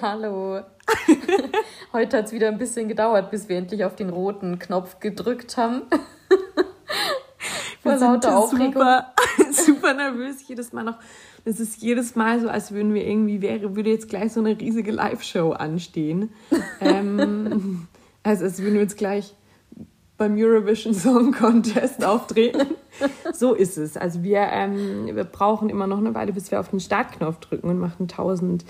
Hallo. Heute hat es wieder ein bisschen gedauert, bis wir endlich auf den roten Knopf gedrückt haben. Vor lauter Aufregung. Super, super nervös jedes Mal noch. Es ist jedes Mal so, als würden wir irgendwie, wäre, würde jetzt gleich so eine riesige Live-Show anstehen. ähm, also als würden wir jetzt gleich beim Eurovision Song Contest auftreten. so ist es. Also wir, ähm, wir brauchen immer noch eine Weile, bis wir auf den Startknopf drücken und machen tausend,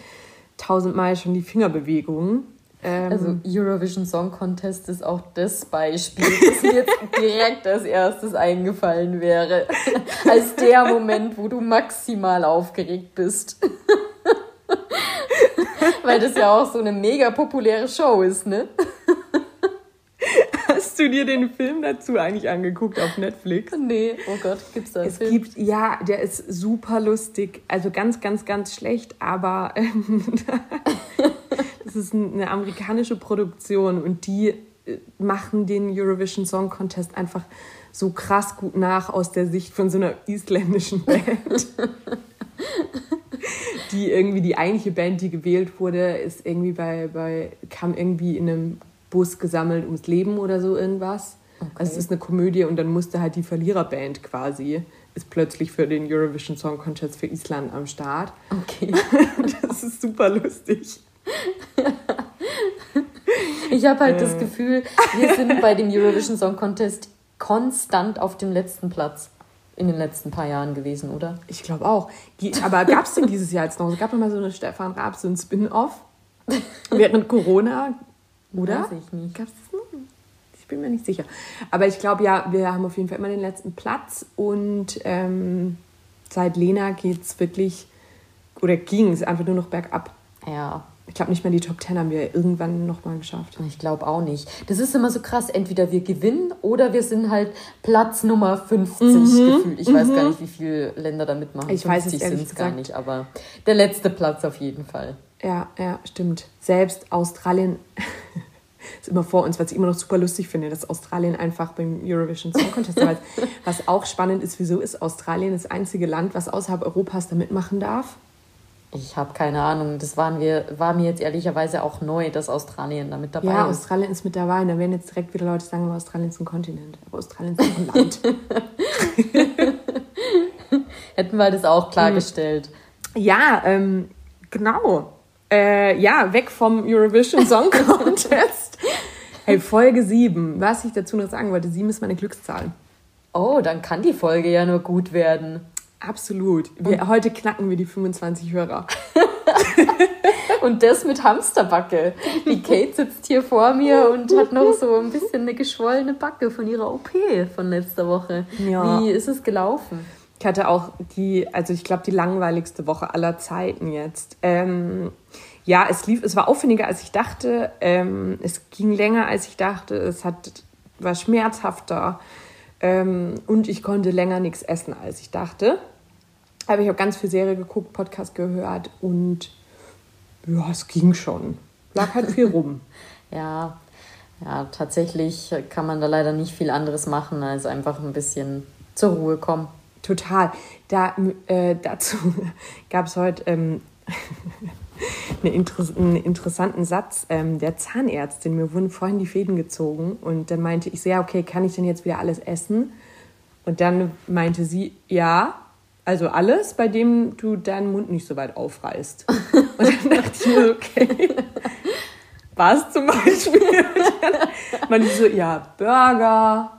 tausendmal schon die Fingerbewegungen. Ähm, also Eurovision Song Contest ist auch das Beispiel, das mir jetzt direkt als erstes eingefallen wäre. als der Moment, wo du maximal aufgeregt bist. Weil das ja auch so eine mega populäre Show ist, ne? Hast du dir den Film dazu eigentlich angeguckt auf Netflix? Nee, oh Gott, gibt's da einen es Film? Gibt, ja, der ist super lustig. Also ganz, ganz, ganz schlecht, aber ähm, das ist eine amerikanische Produktion und die äh, machen den Eurovision Song Contest einfach so krass gut nach aus der Sicht von so einer isländischen Band. die irgendwie die eigentliche Band, die gewählt wurde, ist irgendwie bei, bei kam irgendwie in einem Bus gesammelt ums Leben oder so irgendwas. Okay. Also es ist eine Komödie und dann musste halt die Verliererband quasi ist plötzlich für den Eurovision Song Contest für Island am Start. Okay. das ist super lustig. ich habe halt äh. das Gefühl, wir sind bei dem Eurovision Song Contest konstant auf dem letzten Platz in den letzten paar Jahren gewesen, oder? Ich glaube auch. Aber gab es denn dieses Jahr jetzt noch? Es gab noch mal so eine Stefan Raab, so ein Spin-off während Corona. Oder? Weiß ich nicht. Gab's das noch? Ich bin mir nicht sicher. Aber ich glaube ja, wir haben auf jeden Fall immer den letzten Platz und ähm, seit Lena geht es wirklich, oder ging es einfach nur noch bergab. Ja. Ich glaube nicht mehr die Top Ten haben wir irgendwann nochmal geschafft. Ich glaube auch nicht. Das ist immer so krass. Entweder wir gewinnen oder wir sind halt Platz Nummer 50 mhm. gefühlt. Ich mhm. weiß gar nicht, wie viele Länder da mitmachen. Ich 50 weiß es sind es gar nicht, aber der letzte Platz auf jeden Fall. Ja, ja, stimmt. Selbst Australien ist immer vor uns, was ich immer noch super lustig finde, dass Australien einfach beim Eurovision Song Contest dabei Was auch spannend ist, wieso ist Australien das einzige Land, was außerhalb Europas da mitmachen darf? Ich habe keine Ahnung. Das waren wir, war mir jetzt ehrlicherweise auch neu, dass Australien da mit dabei ja, ist. Ja, Australien ist mit dabei. Und da werden jetzt direkt wieder Leute sagen, Australien ist ein Kontinent. Aber Australien ist ein Land. Hätten wir das auch klargestellt. Ja, ähm, genau. Äh, ja, weg vom Eurovision Song Contest. hey, Folge 7. Was ich dazu noch sagen wollte, 7 ist meine Glückszahl. Oh, dann kann die Folge ja nur gut werden. Absolut. Wir, heute knacken wir die 25 Hörer. und das mit Hamsterbacke. Die Kate sitzt hier vor mir und hat noch so ein bisschen eine geschwollene Backe von ihrer OP von letzter Woche. Ja. Wie ist es gelaufen? Ich hatte auch die, also ich glaube, die langweiligste Woche aller Zeiten jetzt. Ähm, ja, es lief, es war aufwendiger, als ich dachte. Ähm, es ging länger, als ich dachte. Es hat, war schmerzhafter. Ähm, und ich konnte länger nichts essen, als ich dachte. Aber ich habe ganz viel Serie geguckt, Podcast gehört und ja, es ging schon. Lag halt viel rum. ja, ja, tatsächlich kann man da leider nicht viel anderes machen, als einfach ein bisschen zur Ruhe kommen. Total. Da, äh, dazu gab es heute ähm, eine Inter einen interessanten Satz ähm, der Zahnärztin. Mir wurden vorhin die Fäden gezogen und dann meinte ich so, ja, okay, kann ich denn jetzt wieder alles essen? Und dann meinte sie, ja, also alles, bei dem du deinen Mund nicht so weit aufreißt. Und dann dachte ich mir, okay, was zum Beispiel? Ich so, ja, Burger.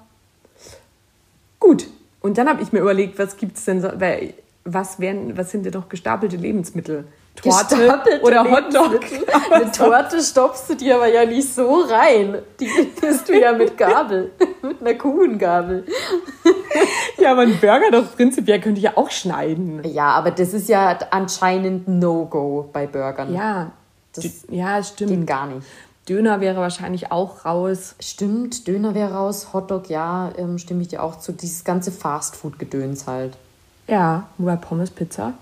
Gut, und dann habe ich mir überlegt, was gibt es denn so, weil, was, wären, was sind denn noch gestapelte Lebensmittel? Torte oder Hotdog. Eine Torte stopfst du dir aber ja nicht so rein. Die isst du ja mit Gabel. mit einer Kuchengabel. ja, aber ein Burger doch prinzipiell könnte ich ja auch schneiden. Ja, aber das ist ja anscheinend No-Go bei Burgern. Ja, das ja, stimmt. Geht gar nicht. Döner wäre wahrscheinlich auch raus. Stimmt, Döner wäre raus. Hotdog, ja, ähm, stimme ich dir auch zu. Dieses ganze Fastfood-Gedöns halt. Ja, wobei Pommes, Pizza.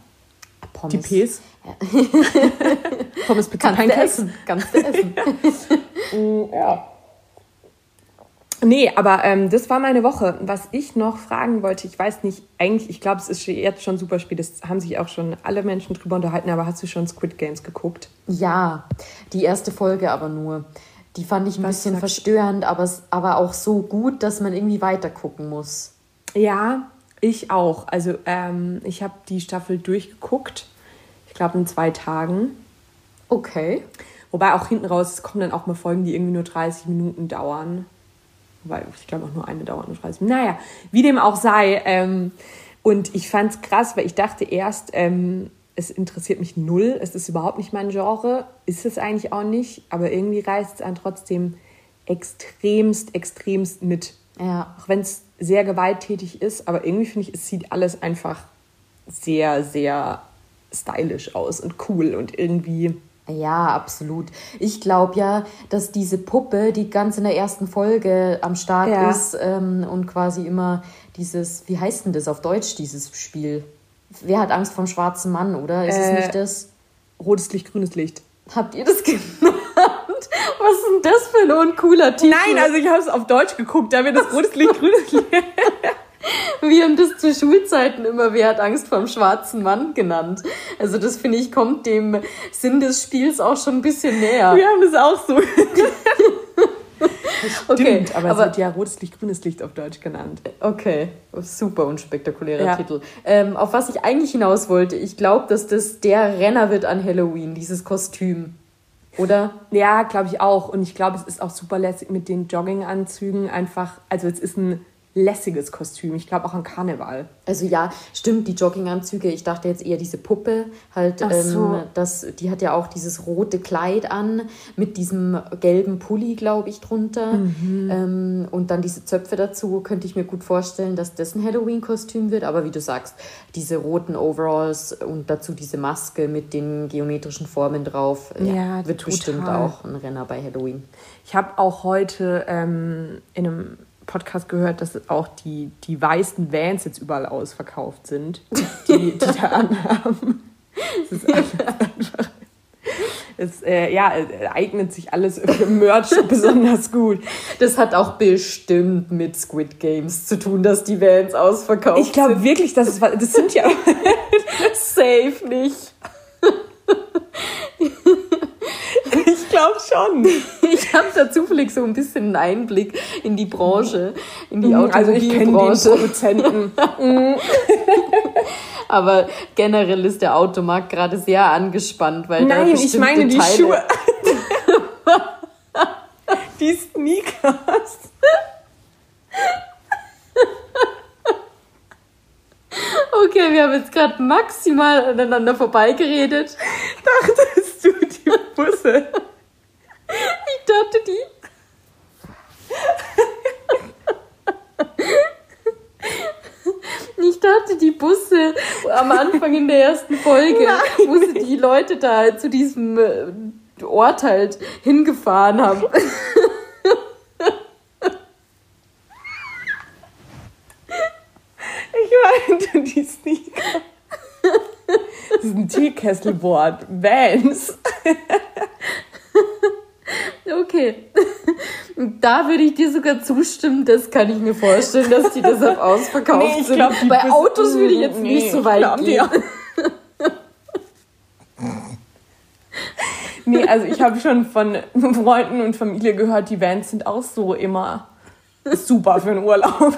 Pommes. Die Ps. Ja. Pommes, Pizza, Kannst du essen. Kannst du essen. Ja. Nee, aber ähm, das war meine Woche. Was ich noch fragen wollte, ich weiß nicht, eigentlich, ich glaube, es ist jetzt schon super spät, das haben sich auch schon alle Menschen drüber unterhalten, aber hast du schon Squid Games geguckt? Ja, die erste Folge aber nur. Die fand ich ein Was bisschen verstörend, aber, aber auch so gut, dass man irgendwie weiter gucken muss. Ja, ich auch. Also ähm, ich habe die Staffel durchgeguckt. Ich glaube in zwei Tagen. Okay. Wobei auch hinten raus kommen dann auch mal Folgen, die irgendwie nur 30 Minuten dauern. Wobei, ich glaube auch nur eine dauert nur 30 Minuten. Naja, wie dem auch sei. Ähm, und ich fand es krass, weil ich dachte erst, ähm, es interessiert mich null, es ist überhaupt nicht mein Genre, ist es eigentlich auch nicht, aber irgendwie reißt es einen trotzdem extremst, extremst mit. Ja. Auch wenn es sehr gewalttätig ist, aber irgendwie finde ich, es sieht alles einfach sehr, sehr stylisch aus und cool und irgendwie. Ja, absolut. Ich glaube ja, dass diese Puppe, die ganz in der ersten Folge am Start ja. ist ähm, und quasi immer dieses, wie heißt denn das auf Deutsch, dieses Spiel? Wer hat Angst vom schwarzen Mann, oder? Ist äh, es nicht das? Rotes Licht, grünes Licht. Habt ihr das genannt? Was ist denn das für ein uncooler Titel? Nein, also ich habe es auf Deutsch geguckt, da wird das rotes Licht, grünes Licht. Wir haben das zu Schulzeiten immer Wer hat Angst vor dem schwarzen Mann genannt. Also das finde ich kommt dem Sinn des Spiels auch schon ein bisschen näher. Wir haben das auch so. Stimmt, okay, aber, aber es wird ja rotes Licht, grünes Licht auf Deutsch genannt. Okay, super unspektakulärer ja. Titel. Ähm, auf was ich eigentlich hinaus wollte, ich glaube, dass das der Renner wird an Halloween, dieses Kostüm. Oder? Ja, glaube ich auch. Und ich glaube, es ist auch super lässig mit den Jogginganzügen einfach. Also es ist ein lässiges Kostüm. Ich glaube auch an Karneval. Also ja, stimmt, die Jogginganzüge. Ich dachte jetzt eher diese Puppe. Halt, Ach so. ähm, das, die hat ja auch dieses rote Kleid an mit diesem gelben Pulli, glaube ich, drunter. Mhm. Ähm, und dann diese Zöpfe dazu. Könnte ich mir gut vorstellen, dass das ein Halloween-Kostüm wird. Aber wie du sagst, diese roten Overalls und dazu diese Maske mit den geometrischen Formen drauf, ja, ja wird total. bestimmt auch ein Renner bei Halloween. Ich habe auch heute ähm, in einem Podcast gehört, dass auch die, die weißen Vans jetzt überall ausverkauft sind, die, die da anhaben. Es ist einfach. Es äh, ja, eignet sich alles für Merch besonders gut. Das hat auch bestimmt mit Squid Games zu tun, dass die Vans ausverkauft ich glaube wirklich, dass es das sind ja safe nicht. Ich glaube schon. Ich habe da zufällig so ein bisschen einen Einblick in die Branche, in die Automobilbranche. Also ich kenne den Produzenten. Aber generell ist der Automarkt gerade sehr angespannt, weil Nein, da ich meine die Teile Schuhe. die Sneakers. Okay, wir haben jetzt gerade maximal aneinander vorbeigeredet. Dachtest du die Busse? Ich dachte die. Ich dachte, die Busse am Anfang in der ersten Folge, Nein. wo sie die Leute da zu diesem äh, Ort halt hingefahren haben. Ich meinte die Sneaker. Das ist ein Teekesselwort. Vans. Okay. Da würde ich dir sogar zustimmen, das kann ich mir vorstellen, dass die deshalb ausverkauft nee, sind. Glaub, Bei Autos würde ich jetzt nee, nicht so weit gehen. nee, also ich habe schon von Freunden und Familie gehört, die Vans sind auch so immer super für einen Urlaub.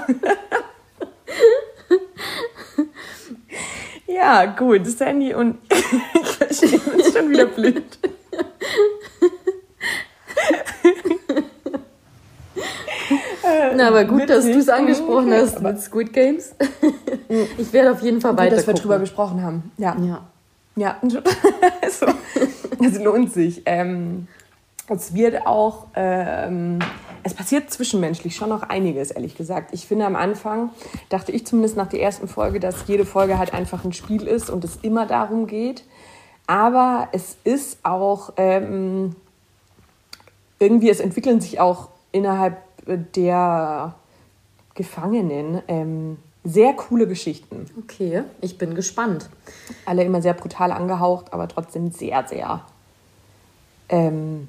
ja, gut, Sandy und ich verstehe uns schon wieder blöd. Na, aber gut, dass du es angesprochen hast mit Squid Games. ich werde auf jeden Fall weiter. Dass wir drüber gesprochen haben. Ja. Ja. Ja, also, es lohnt sich. Ähm, es wird auch, ähm, es passiert zwischenmenschlich schon noch einiges, ehrlich gesagt. Ich finde am Anfang, dachte ich zumindest nach der ersten Folge, dass jede Folge halt einfach ein Spiel ist und es immer darum geht. Aber es ist auch ähm, irgendwie, es entwickeln sich auch innerhalb der Gefangenen ähm, sehr coole Geschichten. Okay, ich bin gespannt. Alle immer sehr brutal angehaucht, aber trotzdem sehr, sehr, ähm,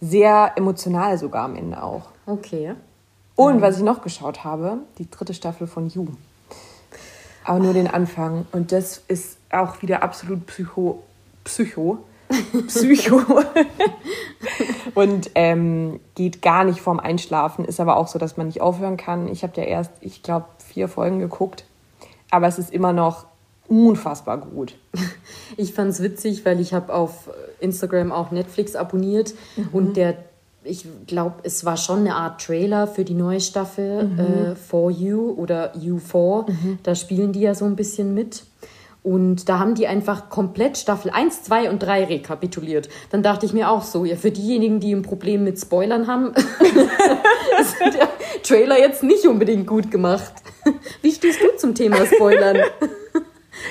sehr emotional sogar am Ende auch. Okay. Und was ich noch geschaut habe, die dritte Staffel von You. Aber nur den Anfang. Und das ist auch wieder absolut Psycho. Psycho. Psycho. und ähm, geht gar nicht vorm Einschlafen. Ist aber auch so, dass man nicht aufhören kann. Ich habe ja erst, ich glaube, vier Folgen geguckt. Aber es ist immer noch unfassbar gut. Ich fand es witzig, weil ich habe auf Instagram auch Netflix abonniert mhm. und der ich glaube, es war schon eine Art Trailer für die neue Staffel mhm. äh, For You oder You4. Mhm. Da spielen die ja so ein bisschen mit. Und da haben die einfach komplett Staffel 1, 2 und 3 rekapituliert. Dann dachte ich mir auch so, ja, für diejenigen, die ein Problem mit Spoilern haben, ist der Trailer jetzt nicht unbedingt gut gemacht. Wie stehst du zum Thema Spoilern?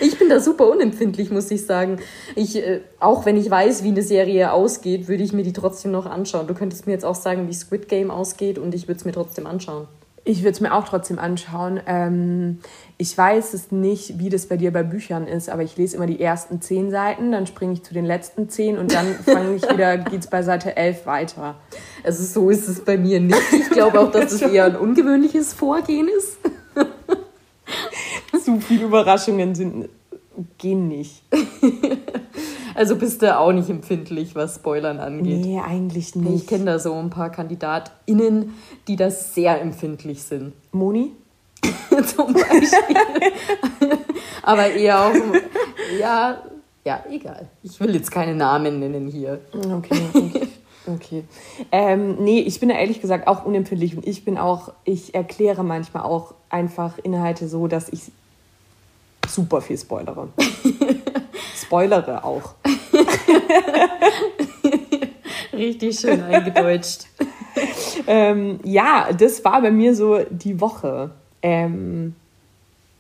Ich bin da super unempfindlich, muss ich sagen. Ich, äh, auch wenn ich weiß, wie eine Serie ausgeht, würde ich mir die trotzdem noch anschauen. Du könntest mir jetzt auch sagen, wie Squid Game ausgeht und ich würde es mir trotzdem anschauen. Ich würde es mir auch trotzdem anschauen. Ähm, ich weiß es nicht, wie das bei dir bei Büchern ist, aber ich lese immer die ersten zehn Seiten, dann springe ich zu den letzten zehn und dann fange ich wieder, geht es bei Seite elf weiter. Also so ist es bei mir nicht. Ich glaube auch, dass es eher ein ungewöhnliches Vorgehen ist. Zu viele Überraschungen sind, gehen nicht. Also bist du auch nicht empfindlich, was Spoilern angeht? Nee, eigentlich nicht. Ich kenne da so ein paar KandidatInnen, die das sehr empfindlich sind. Moni? Zum Beispiel. Aber eher auch, ja, ja, egal. Ich will jetzt keine Namen nennen hier. Okay, okay. Okay. Ähm, nee, ich bin da ehrlich gesagt auch unempfindlich und ich bin auch, ich erkläre manchmal auch einfach Inhalte so, dass ich super viel spoilere. spoilere auch. Richtig schön eingedeutscht. ähm, ja, das war bei mir so die Woche. Ähm,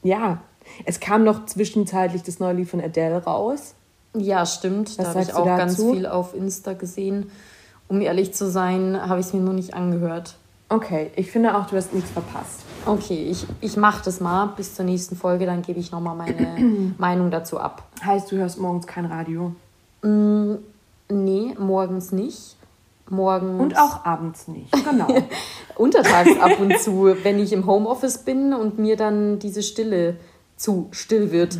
ja, es kam noch zwischenzeitlich das neue Lied von Adele raus. Ja, stimmt. Was da habe ich auch ganz viel auf Insta gesehen. Um ehrlich zu sein, habe ich es mir noch nicht angehört. Okay, ich finde auch, du hast nichts verpasst. Okay, ich, ich mache das mal bis zur nächsten Folge, dann gebe ich nochmal meine Meinung dazu ab. Heißt, du hörst morgens kein Radio? Mm, nee, morgens nicht. Morgens. Und auch abends nicht, genau. Untertags ab und zu, wenn ich im Homeoffice bin und mir dann diese Stille zu still wird,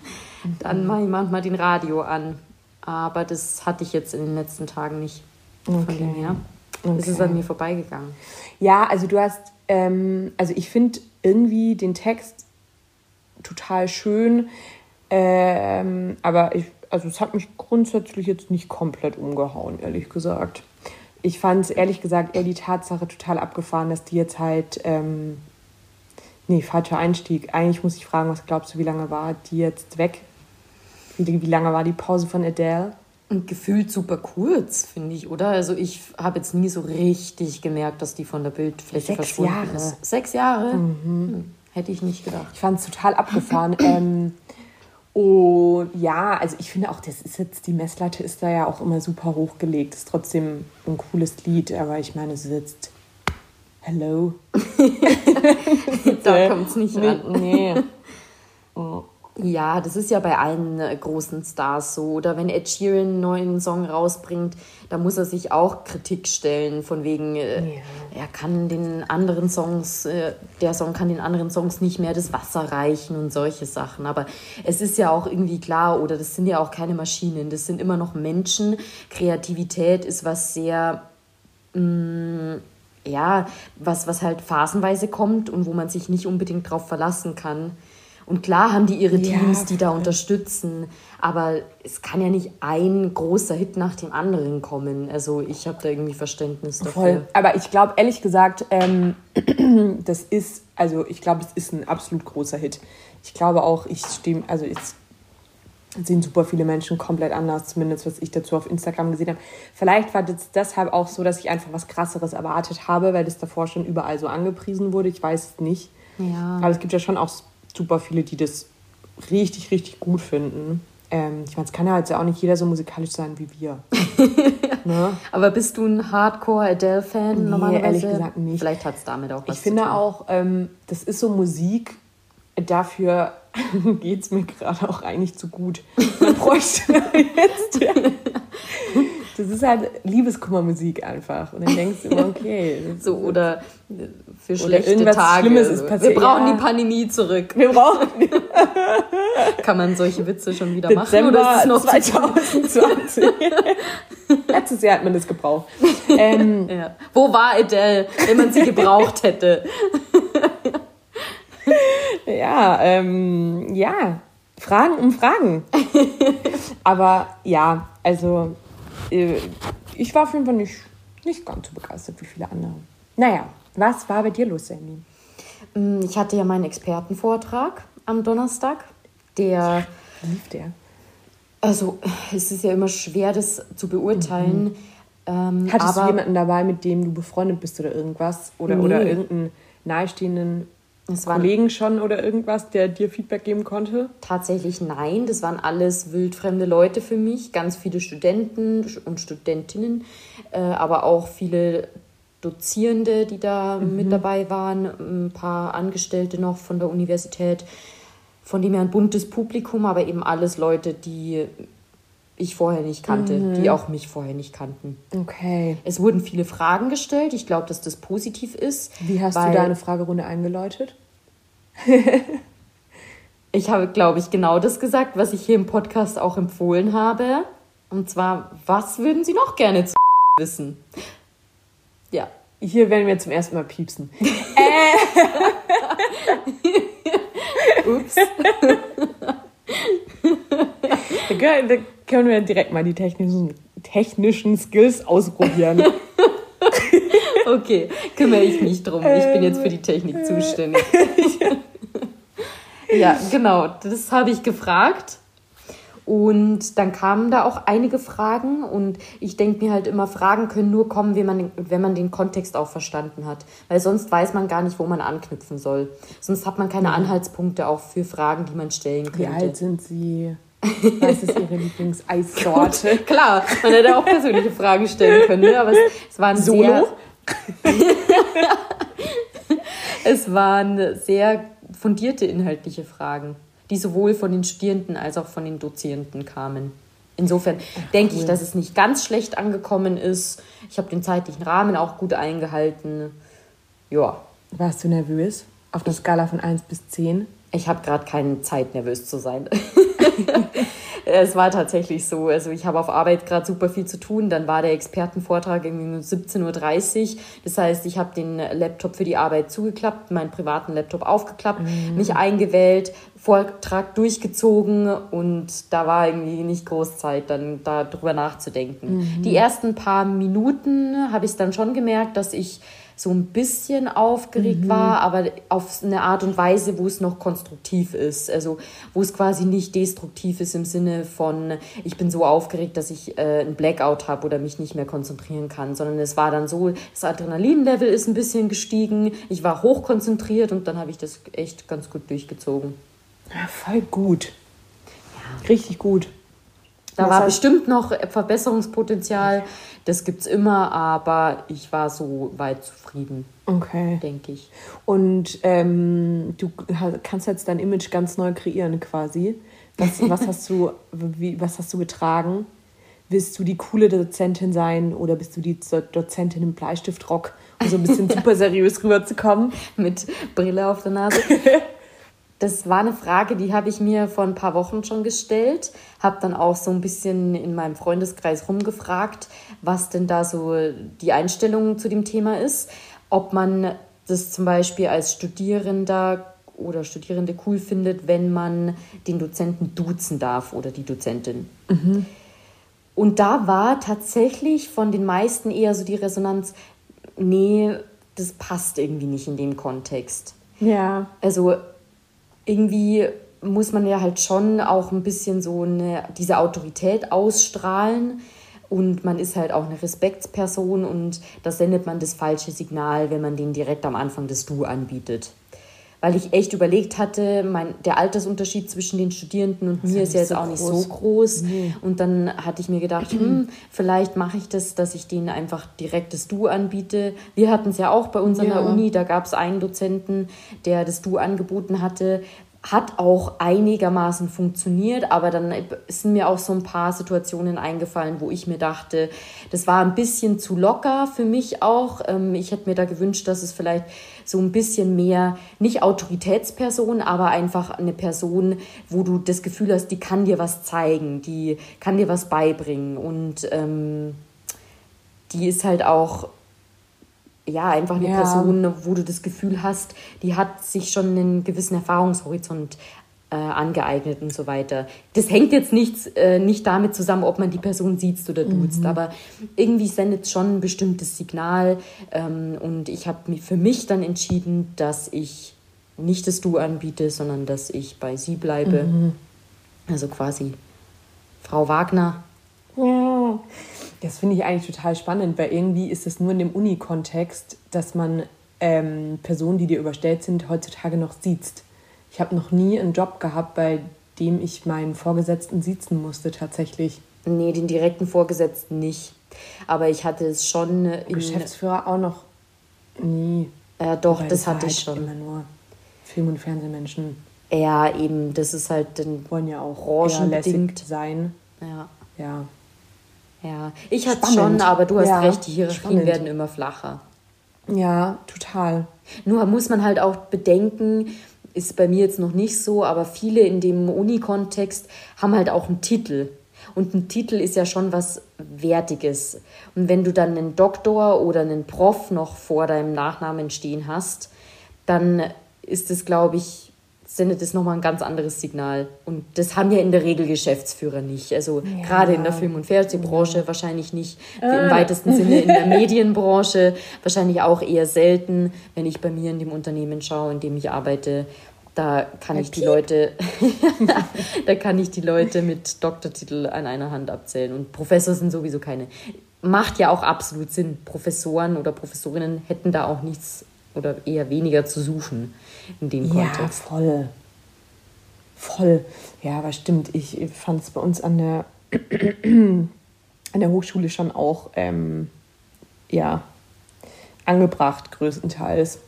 dann mache ich manchmal den Radio an. Aber das hatte ich jetzt in den letzten Tagen nicht. Okay. Von dem her. Okay. Es ist an mir vorbeigegangen. Ja, also du hast ähm, also ich finde irgendwie den Text total schön, ähm, aber ich, also es hat mich grundsätzlich jetzt nicht komplett umgehauen, ehrlich gesagt. Ich fand es ehrlich gesagt eher die Tatsache total abgefahren, dass die jetzt halt, ähm, nee, falscher Einstieg. Eigentlich muss ich fragen, was glaubst du, wie lange war die jetzt weg? Wie, wie lange war die Pause von Adele? Und gefühlt super kurz, finde ich, oder? Also ich habe jetzt nie so richtig gemerkt, dass die von der Bildfläche Sechs verschwunden Jahre. ist. Sechs Jahre? Mhm. Hm, hätte ich nicht gedacht. Ich fand es total abgefahren. ähm, und ja, also ich finde auch, das ist jetzt, die Messlatte ist da ja auch immer super hochgelegt. Ist trotzdem ein cooles Lied, aber ich meine, es ist jetzt Hello. da kommt es nicht an. Nee. Oh. Ja, das ist ja bei allen äh, großen Stars so. Oder wenn Ed Sheeran einen neuen Song rausbringt, da muss er sich auch Kritik stellen, von wegen, äh, ja. er kann den anderen Songs, äh, der Song kann den anderen Songs nicht mehr das Wasser reichen und solche Sachen. Aber es ist ja auch irgendwie klar, oder das sind ja auch keine Maschinen, das sind immer noch Menschen. Kreativität ist was sehr. Mh, mm, ja, was, was halt phasenweise kommt und wo man sich nicht unbedingt drauf verlassen kann. Und klar haben die ihre Teams, ja, die da unterstützen, aber es kann ja nicht ein großer Hit nach dem anderen kommen. Also ich habe da irgendwie Verständnis dafür. Voll. Aber ich glaube ehrlich gesagt, ähm, das ist, also ich glaube, es ist ein absolut großer Hit. Ich glaube auch, ich stimme, also es sehen super viele Menschen komplett anders, zumindest was ich dazu auf Instagram gesehen habe. Vielleicht war das deshalb auch so, dass ich einfach was Krasseres erwartet habe, weil das davor schon überall so angepriesen wurde. Ich weiß es nicht. Ja. Aber es gibt ja schon auch super viele, die das richtig, richtig gut finden. Ähm, ich meine, es kann ja ja auch nicht jeder so musikalisch sein wie wir. ne? Aber bist du ein Hardcore-Adele-Fan nee, normalerweise? ehrlich gesagt nicht. Vielleicht hat es damit auch was Ich finde auch, ähm, das ist so Musik, dafür geht es mir gerade auch eigentlich zu gut. Man bräuchte jetzt... Das ist halt Liebeskummermusik einfach. Und dann denkst du immer, okay. so, oder für schlechte oder Tage. Schlimmes ist passiert. Wir brauchen ja. die Pandemie zurück. Wir brauchen die. Kann man solche Witze schon wieder Dezember machen? Oder ist es noch 2020. Letztes Jahr hat man das gebraucht. Ähm, ja. Wo war Adele, wenn man sie gebraucht hätte? ja, ähm, ja. Fragen um Fragen. Aber ja, also ich war auf jeden Fall nicht, nicht ganz so begeistert wie viele andere. Naja, was war bei dir los, Sandy? Mm, ich hatte ja meinen Expertenvortrag am Donnerstag. Der. Wie lief der? Also, es ist ja immer schwer, das zu beurteilen. Mhm. Ähm, Hattest du jemanden dabei, mit dem du befreundet bist oder irgendwas? Oder, nee. oder irgendeinen nahestehenden Kollegen schon oder irgendwas, der dir Feedback geben konnte? Tatsächlich nein. Das waren alles wildfremde Leute für mich. Ganz viele Studenten und Studentinnen, äh, aber auch viele Dozierende, die da mhm. mit dabei waren, ein paar Angestellte noch von der Universität, von dem her ein buntes Publikum, aber eben alles Leute, die ich vorher nicht kannte, mhm. die auch mich vorher nicht kannten. Okay. Es wurden viele Fragen gestellt. Ich glaube, dass das positiv ist. Wie hast du deine Fragerunde eingeläutet? ich habe, glaube ich, genau das gesagt, was ich hier im Podcast auch empfohlen habe. Und zwar, was würden Sie noch gerne zu wissen? Ja. Hier werden wir zum ersten Mal piepsen. äh. Ups. Da können wir direkt mal die technischen, technischen Skills ausprobieren. okay, kümmere ich mich drum. Ich bin jetzt für die Technik ähm. zuständig. ja, genau, das habe ich gefragt. Und dann kamen da auch einige Fragen und ich denke mir halt immer, Fragen können nur kommen, wenn man, wenn man den Kontext auch verstanden hat. Weil sonst weiß man gar nicht, wo man anknüpfen soll. Sonst hat man keine. Anhaltspunkte auch für Fragen, die man stellen könnte. Wie alt sind Sie? Was ist Ihre Lieblingseissorte? Klar, man hätte auch persönliche Fragen stellen können, ne? aber es, es waren Solo? sehr... es waren sehr fundierte inhaltliche Fragen die sowohl von den Studierenden als auch von den Dozierenden kamen. Insofern denke ich, dass es nicht ganz schlecht angekommen ist. Ich habe den zeitlichen Rahmen auch gut eingehalten. Ja. Warst du nervös? Auf einer Skala von 1 bis 10? Ich habe gerade keine Zeit, nervös zu sein. es war tatsächlich so. Also ich habe auf Arbeit gerade super viel zu tun. Dann war der Expertenvortrag irgendwie um 17.30 Uhr. Das heißt, ich habe den Laptop für die Arbeit zugeklappt, meinen privaten Laptop aufgeklappt, mhm. mich eingewählt, Vortrag durchgezogen und da war irgendwie nicht groß Zeit, dann darüber nachzudenken. Mhm. Die ersten paar Minuten habe ich dann schon gemerkt, dass ich so ein bisschen aufgeregt mhm. war, aber auf eine Art und Weise, wo es noch konstruktiv ist. Also wo es quasi nicht destruktiv ist im Sinne von, ich bin so aufgeregt, dass ich äh, ein Blackout habe oder mich nicht mehr konzentrieren kann, sondern es war dann so, das Adrenalinlevel ist ein bisschen gestiegen, ich war hochkonzentriert und dann habe ich das echt ganz gut durchgezogen. Ja, voll gut. Ja. Richtig gut. Da war bestimmt noch Verbesserungspotenzial. Das gibt es immer, aber ich war so weit zufrieden. Okay. Denke ich. Und ähm, du kannst jetzt dein Image ganz neu kreieren quasi. Was, was, hast, du, wie, was hast du getragen? Willst du die coole Dozentin sein oder bist du die Dozentin im Bleistiftrock, um so ein bisschen super seriös rüberzukommen? Mit Brille auf der Nase. Das war eine Frage, die habe ich mir vor ein paar Wochen schon gestellt, habe dann auch so ein bisschen in meinem Freundeskreis rumgefragt, was denn da so die Einstellung zu dem Thema ist, ob man das zum Beispiel als Studierender oder Studierende cool findet, wenn man den Dozenten duzen darf oder die Dozentin. Mhm. Und da war tatsächlich von den meisten eher so die Resonanz, nee, das passt irgendwie nicht in dem Kontext. Ja. Also irgendwie muss man ja halt schon auch ein bisschen so eine, diese Autorität ausstrahlen. Und man ist halt auch eine Respektsperson und da sendet man das falsche Signal, wenn man den direkt am Anfang des Du anbietet weil ich echt überlegt hatte, mein, der Altersunterschied zwischen den Studierenden und das mir ist ja jetzt so auch nicht groß. so groß. Nee. Und dann hatte ich mir gedacht, hm, vielleicht mache ich das, dass ich denen einfach direkt das Du anbiete. Wir hatten es ja auch bei uns an ja. der Uni, da gab es einen Dozenten, der das Du angeboten hatte. Hat auch einigermaßen funktioniert, aber dann sind mir auch so ein paar Situationen eingefallen, wo ich mir dachte, das war ein bisschen zu locker für mich auch. Ähm, ich hätte mir da gewünscht, dass es vielleicht so ein bisschen mehr, nicht Autoritätsperson, aber einfach eine Person, wo du das Gefühl hast, die kann dir was zeigen, die kann dir was beibringen und ähm, die ist halt auch ja, einfach eine ja. Person, wo du das Gefühl hast, die hat sich schon einen gewissen Erfahrungshorizont äh, angeeignet und so weiter. Das hängt jetzt nicht, äh, nicht damit zusammen, ob man die Person sieht oder duzt, mhm. aber irgendwie sendet es schon ein bestimmtes Signal. Ähm, und ich habe für mich dann entschieden, dass ich nicht das Du anbiete, sondern dass ich bei sie bleibe. Mhm. Also quasi Frau Wagner. Ja. Das finde ich eigentlich total spannend, weil irgendwie ist es nur in dem Uni-Kontext, dass man ähm, Personen, die dir überstellt sind, heutzutage noch sieht. Ich habe noch nie einen Job gehabt, bei dem ich meinen Vorgesetzten siezen musste, tatsächlich. Nee, den direkten Vorgesetzten nicht. Aber ich hatte es schon. In Geschäftsführer auch noch nie. Ja, doch, Weil das hatte ich halt schon. Immer nur Film- und Fernsehmenschen. Ja, eben, das ist halt dann. Wollen ja auch branchenbedingt sein. Ja. Ja. Ja, ich hatte schon, aber du hast ja, recht, die Hierarchien spannend. werden immer flacher. Ja, total. Nur muss man halt auch bedenken, ist bei mir jetzt noch nicht so, aber viele in dem Uni-Kontext haben halt auch einen Titel. Und ein Titel ist ja schon was Wertiges. Und wenn du dann einen Doktor oder einen Prof noch vor deinem Nachnamen stehen hast, dann ist es, glaube ich, sendet es nochmal ein ganz anderes Signal. Und das haben ja in der Regel Geschäftsführer nicht. Also ja. gerade in der Film- und Fernsehbranche ja. wahrscheinlich nicht, äh. im weitesten Sinne in der Medienbranche wahrscheinlich auch eher selten, wenn ich bei mir in dem Unternehmen schaue, in dem ich arbeite. Da kann ich die Leute, da kann ich die Leute mit Doktortitel an einer Hand abzählen. Und Professor sind sowieso keine. Macht ja auch absolut Sinn. Professoren oder Professorinnen hätten da auch nichts oder eher weniger zu suchen in dem Kontext. Ja, voll. Voll. Ja, aber stimmt. Ich fand es bei uns an der, an der Hochschule schon auch ähm, ja, angebracht, größtenteils.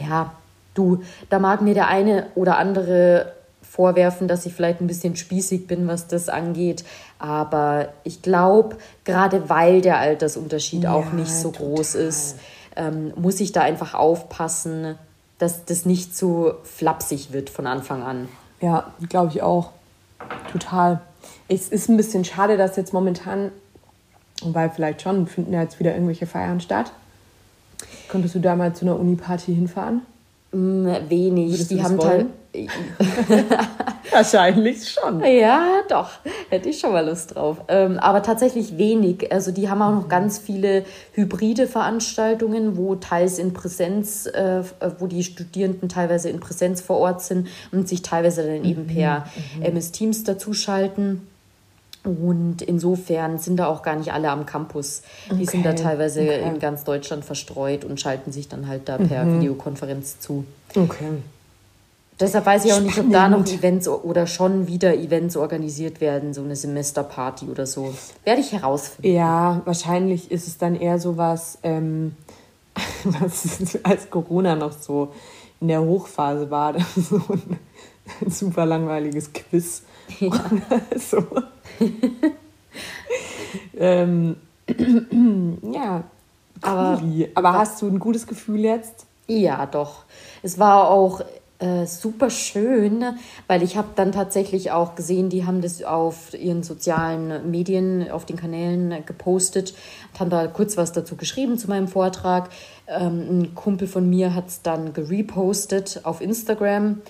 Ja, du, da mag mir der eine oder andere vorwerfen, dass ich vielleicht ein bisschen spießig bin, was das angeht. Aber ich glaube, gerade weil der Altersunterschied ja, auch nicht so total. groß ist, ähm, muss ich da einfach aufpassen, dass das nicht zu flapsig wird von Anfang an. Ja, glaube ich auch. Total. Es ist ein bisschen schade, dass jetzt momentan, weil vielleicht schon, finden ja jetzt wieder irgendwelche Feiern statt. Könntest du da mal zu einer Uni-Party hinfahren? Mm, wenig. Die haben. Wahrscheinlich schon. Ja, doch. Hätte ich schon mal Lust drauf. Ähm, aber tatsächlich wenig. Also die haben auch noch ganz viele hybride Veranstaltungen, wo teils in Präsenz, äh, wo die Studierenden teilweise in Präsenz vor Ort sind und sich teilweise dann eben mhm. per mhm. MS Teams dazuschalten. Und insofern sind da auch gar nicht alle am Campus. Die okay. sind da teilweise okay. in ganz Deutschland verstreut und schalten sich dann halt da per mhm. Videokonferenz zu. Okay. Deshalb weiß ich auch nicht, ob da noch Events oder schon wieder Events organisiert werden, so eine Semesterparty oder so. Werde ich herausfinden. Ja, wahrscheinlich ist es dann eher so was, ähm, was als Corona noch so in der Hochphase war, so ein, ein super langweiliges Quiz. Ja. so. ähm, ja, aber, aber hast du ein gutes Gefühl jetzt? Ja, doch. Es war auch äh, super schön, weil ich habe dann tatsächlich auch gesehen, die haben das auf ihren sozialen Medien, auf den Kanälen gepostet und haben da kurz was dazu geschrieben zu meinem Vortrag. Ähm, ein Kumpel von mir hat es dann gerepostet auf Instagram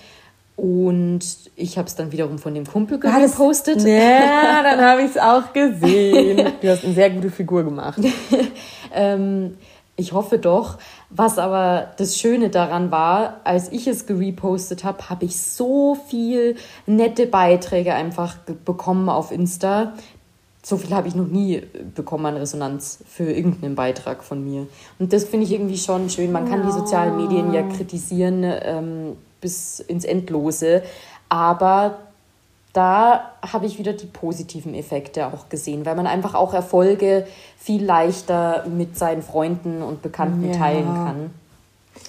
und ich habe es dann wiederum von dem Kumpel gepostet. Ja, dann habe ich es auch gesehen. Du hast eine sehr gute Figur gemacht. ähm, ich hoffe doch. Was aber das Schöne daran war, als ich es gerepostet habe, habe ich so viel nette Beiträge einfach bekommen auf Insta. So viel habe ich noch nie bekommen an Resonanz für irgendeinen Beitrag von mir. Und das finde ich irgendwie schon schön. Man kann die sozialen Medien ja kritisieren. Ähm, bis ins Endlose. Aber da habe ich wieder die positiven Effekte auch gesehen, weil man einfach auch Erfolge viel leichter mit seinen Freunden und Bekannten ja. teilen kann.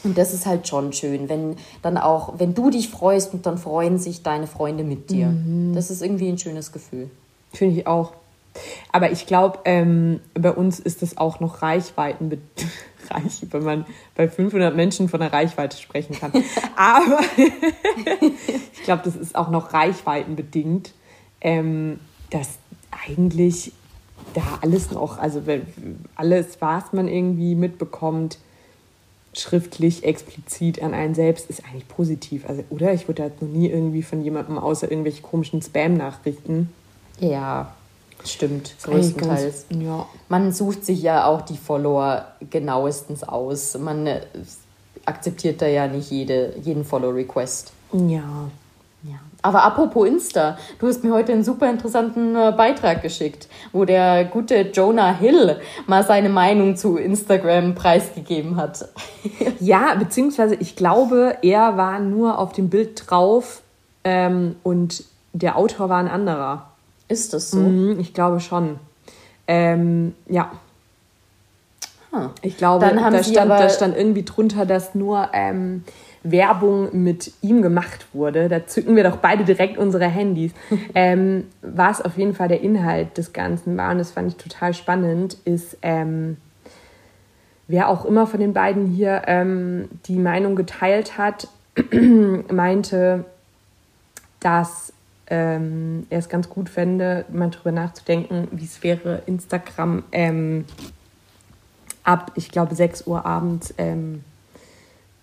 Und das ist halt schon schön, wenn dann auch, wenn du dich freust und dann freuen sich deine Freunde mit dir. Mhm. Das ist irgendwie ein schönes Gefühl. Finde ich auch. Aber ich glaube, ähm, bei uns ist das auch noch Reichweiten reich, wenn man bei 500 Menschen von der Reichweite sprechen kann. Aber ich glaube, das ist auch noch reichweitenbedingt, ähm, dass eigentlich da alles noch, also alles, was man irgendwie mitbekommt, schriftlich, explizit an einen selbst, ist eigentlich positiv. Also, oder? Ich wurde halt noch nie irgendwie von jemandem außer irgendwelche komischen Spam-Nachrichten. Ja, stimmt, größtenteils. Ganz, ja. Man sucht sich ja auch die Follower genauestens aus. Man äh, akzeptiert da ja nicht jede, jeden Follow-Request. Ja. Ja. Aber apropos Insta, du hast mir heute einen super interessanten äh, Beitrag geschickt, wo der gute Jonah Hill mal seine Meinung zu Instagram preisgegeben hat. ja, beziehungsweise ich glaube, er war nur auf dem Bild drauf ähm, und der Autor war ein anderer. Ist das so? Mhm, ich glaube schon. Ähm, ja. Hm. Ich glaube, da stand, da stand irgendwie drunter, dass nur ähm, Werbung mit ihm gemacht wurde, da zücken wir doch beide direkt unsere Handys, ähm, was auf jeden Fall der Inhalt des Ganzen war, und das fand ich total spannend, ist, ähm, wer auch immer von den beiden hier ähm, die Meinung geteilt hat, meinte, dass ähm, er es ganz gut fände, mal drüber nachzudenken, wie es wäre, Instagram ähm, ab, ich glaube, 6 Uhr abends ähm,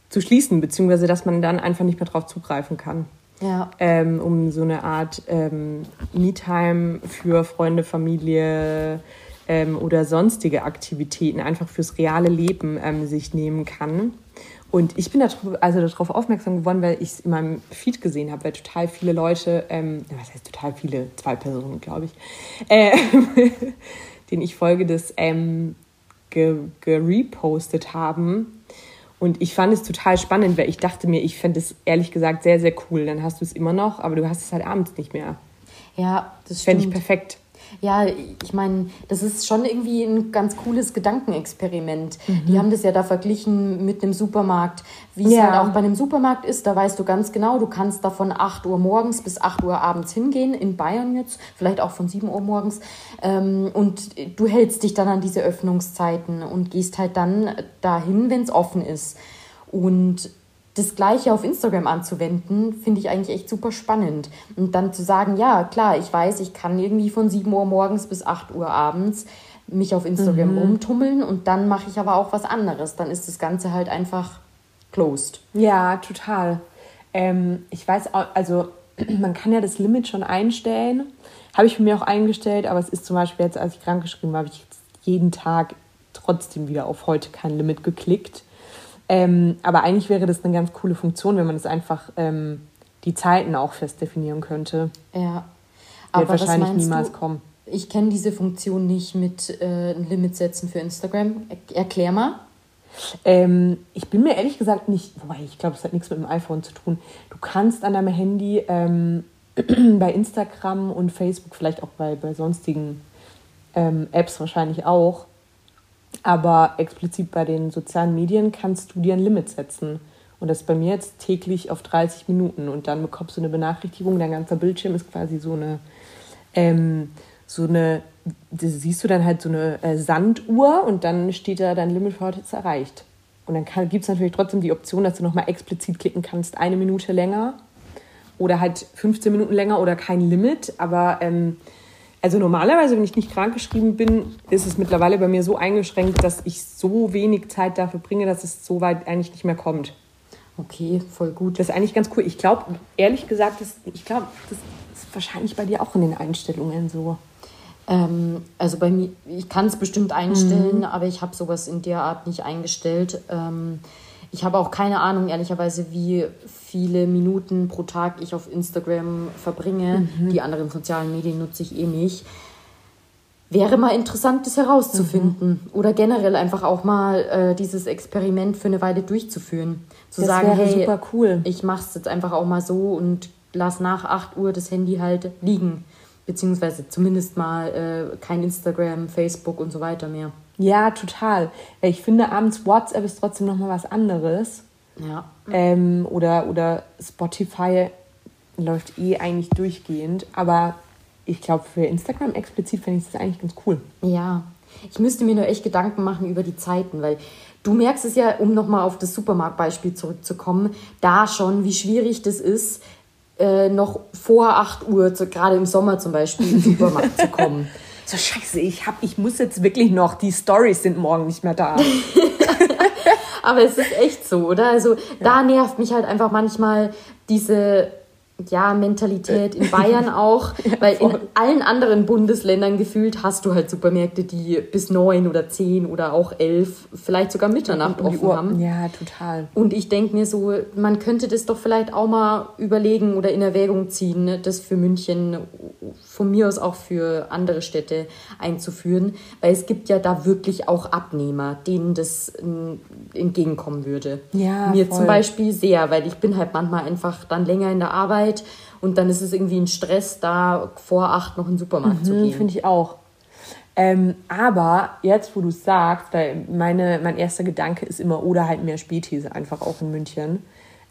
zu schließen, beziehungsweise dass man dann einfach nicht mehr drauf zugreifen kann. Ja. Ähm, um so eine Art ähm, Me-Time für Freunde, Familie ähm, oder sonstige Aktivitäten einfach fürs reale Leben ähm, sich nehmen kann. Und ich bin da also darauf aufmerksam geworden, weil ich es in meinem Feed gesehen habe, weil total viele Leute, ähm, was heißt total viele, zwei Personen, glaube ich, äh, denen ich folge, das ähm, gerepostet haben und ich fand es total spannend, weil ich dachte mir, ich fände es ehrlich gesagt sehr, sehr cool. Dann hast du es immer noch, aber du hast es halt abends nicht mehr. Ja, das fände ich perfekt. Ja, ich meine, das ist schon irgendwie ein ganz cooles Gedankenexperiment. Mhm. Die haben das ja da verglichen mit einem Supermarkt, wie es ja. halt auch bei einem Supermarkt ist. Da weißt du ganz genau, du kannst da von 8 Uhr morgens bis 8 Uhr abends hingehen, in Bayern jetzt, vielleicht auch von 7 Uhr morgens. Ähm, und du hältst dich dann an diese Öffnungszeiten und gehst halt dann dahin, wenn es offen ist. Und das Gleiche auf Instagram anzuwenden, finde ich eigentlich echt super spannend. Und dann zu sagen, ja, klar, ich weiß, ich kann irgendwie von 7 Uhr morgens bis 8 Uhr abends mich auf Instagram mhm. rumtummeln und dann mache ich aber auch was anderes. Dann ist das Ganze halt einfach closed. Ja, total. Ähm, ich weiß auch, also man kann ja das Limit schon einstellen. Habe ich für mich auch eingestellt, aber es ist zum Beispiel jetzt, als ich krankgeschrieben war, habe ich jeden Tag trotzdem wieder auf heute kein Limit geklickt ähm, aber eigentlich wäre das eine ganz coole Funktion, wenn man das einfach ähm, die Zeiten auch fest definieren könnte. Ja. Aber Wird wahrscheinlich niemals du? kommen. Ich kenne diese Funktion nicht mit äh, Limit setzen für Instagram. Er erklär mal. Ähm, ich bin mir ehrlich gesagt nicht, wobei ich glaube, es hat nichts mit dem iPhone zu tun. Du kannst an deinem Handy ähm, bei Instagram und Facebook, vielleicht auch bei, bei sonstigen ähm, Apps wahrscheinlich auch, aber explizit bei den sozialen Medien kannst du dir ein Limit setzen. Und das ist bei mir jetzt täglich auf 30 Minuten. Und dann bekommst du eine Benachrichtigung. Dein ganzer Bildschirm ist quasi so eine, ähm, so eine, siehst du dann halt so eine äh, Sanduhr und dann steht da, dein Limit für heute ist erreicht. Und dann gibt es natürlich trotzdem die Option, dass du nochmal explizit klicken kannst, eine Minute länger oder halt 15 Minuten länger oder kein Limit. Aber ähm, also normalerweise, wenn ich nicht krankgeschrieben bin, ist es mittlerweile bei mir so eingeschränkt, dass ich so wenig Zeit dafür bringe, dass es so weit eigentlich nicht mehr kommt. Okay, voll gut. Das ist eigentlich ganz cool. Ich glaube, ehrlich gesagt, das, ich glaube, das ist wahrscheinlich bei dir auch in den Einstellungen so. Ähm, also bei mir, ich kann es bestimmt einstellen, mhm. aber ich habe sowas in der Art nicht eingestellt. Ähm, ich habe auch keine Ahnung, ehrlicherweise, wie viele Minuten pro Tag ich auf Instagram verbringe. Mhm. Die anderen sozialen Medien nutze ich eh nicht. Wäre mal interessant, das herauszufinden. Mhm. Oder generell einfach auch mal äh, dieses Experiment für eine Weile durchzuführen. Zu das sagen, hey, super cool. ich mache es jetzt einfach auch mal so und lass nach 8 Uhr das Handy halt liegen. Beziehungsweise zumindest mal äh, kein Instagram, Facebook und so weiter mehr. Ja, total. Ich finde, abends WhatsApp ist trotzdem nochmal was anderes. Ja. Ähm, oder, oder Spotify läuft eh eigentlich durchgehend. Aber ich glaube, für Instagram explizit finde ich das eigentlich ganz cool. Ja, ich müsste mir nur echt Gedanken machen über die Zeiten, weil du merkst es ja, um nochmal auf das Supermarktbeispiel zurückzukommen, da schon, wie schwierig das ist, äh, noch vor 8 Uhr, gerade im Sommer zum Beispiel, in den Supermarkt zu kommen. So scheiße, ich, hab, ich muss jetzt wirklich noch, die Stories sind morgen nicht mehr da. Aber es ist echt so, oder? Also ja. da nervt mich halt einfach manchmal diese ja, Mentalität in Bayern auch, ja, weil in allen anderen Bundesländern gefühlt hast du halt Supermärkte, die bis neun oder zehn oder auch elf, vielleicht sogar Mitternacht offen haben. Ja, total. Und ich denke mir so, man könnte das doch vielleicht auch mal überlegen oder in Erwägung ziehen, ne, das für München, von mir aus auch für andere Städte einzuführen, weil es gibt ja da wirklich auch Abnehmer, denen das entgegenkommen würde. Ja, mir voll. zum Beispiel sehr, weil ich bin halt manchmal einfach dann länger in der Arbeit und dann ist es irgendwie ein Stress, da vor acht noch in den Supermarkt mhm, zu gehen. Finde ich auch. Ähm, aber jetzt, wo du es sagst, weil meine, mein erster Gedanke ist immer, oder halt mehr Späthese, einfach auch in München.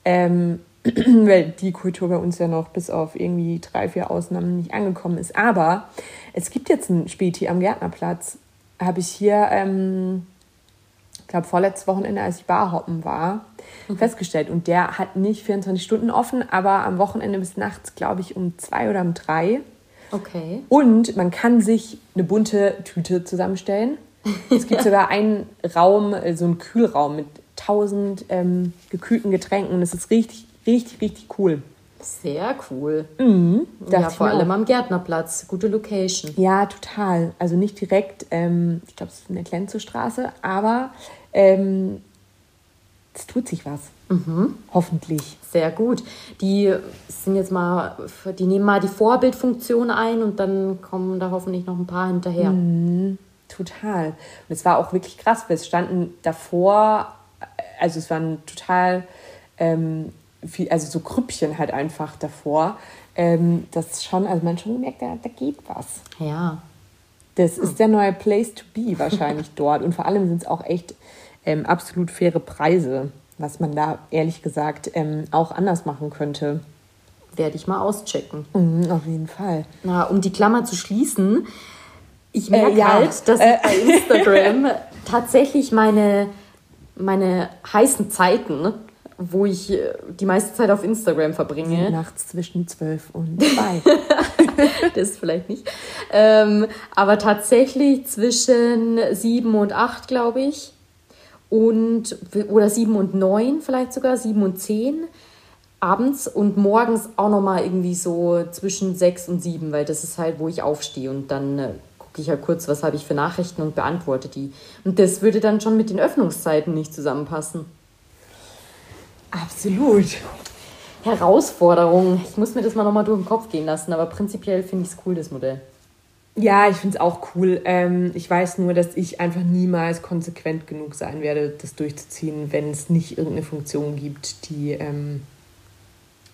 Ähm, weil die Kultur bei uns ja noch bis auf irgendwie drei, vier Ausnahmen nicht angekommen ist. Aber es gibt jetzt ein Späti am Gärtnerplatz. Habe ich hier, ähm, ich glaube, vorletztes Wochenende, als ich Barhoppen war, mhm. festgestellt. Und der hat nicht 24 Stunden offen, aber am Wochenende bis nachts, glaube ich, um zwei oder um drei. Okay. Und man kann sich eine bunte Tüte zusammenstellen. Es gibt sogar einen Raum, äh, so einen Kühlraum mit tausend ähm, gekühlten Getränken. Das ist richtig, richtig, richtig cool. Sehr cool. Mhm, ja, vor allem am Gärtnerplatz. Gute Location. Ja, total. Also nicht direkt, ähm, ich glaube, es ist in der Klenze Straße, aber ähm, es tut sich was. Mhm. Hoffentlich. Sehr gut. Die sind jetzt mal, die nehmen mal die Vorbildfunktion ein und dann kommen da hoffentlich noch ein paar hinterher. Mhm. Total. Und es war auch wirklich krass, weil es standen davor, also es waren total ähm, viel, also so Krüppchen halt einfach davor. Ähm, das schon, also man schon gemerkt, da, da geht was. Ja. Das ist der neue Place to be wahrscheinlich dort. Und vor allem sind es auch echt ähm, absolut faire Preise, was man da ehrlich gesagt ähm, auch anders machen könnte. Werde ich mal auschecken. Mhm, auf jeden Fall. Na, um die Klammer zu schließen, ich merke äh, ja. halt, dass äh. ich bei Instagram tatsächlich meine, meine heißen Zeiten, wo ich äh, die meiste Zeit auf Instagram verbringe. Nachts zwischen zwölf und zwei. das vielleicht nicht. Ähm, aber tatsächlich zwischen sieben und acht, glaube ich und oder sieben und neun vielleicht sogar, sieben und zehn abends und morgens auch nochmal irgendwie so zwischen sechs und sieben, weil das ist halt, wo ich aufstehe und dann äh, gucke ich ja halt kurz, was habe ich für Nachrichten und beantworte die. Und das würde dann schon mit den Öffnungszeiten nicht zusammenpassen. Absolut. Herausforderung. Ich muss mir das mal nochmal durch den Kopf gehen lassen, aber prinzipiell finde ich es cool, das Modell. Ja, ich finde es auch cool. Ähm, ich weiß nur, dass ich einfach niemals konsequent genug sein werde, das durchzuziehen, wenn es nicht irgendeine Funktion gibt, die. Ähm,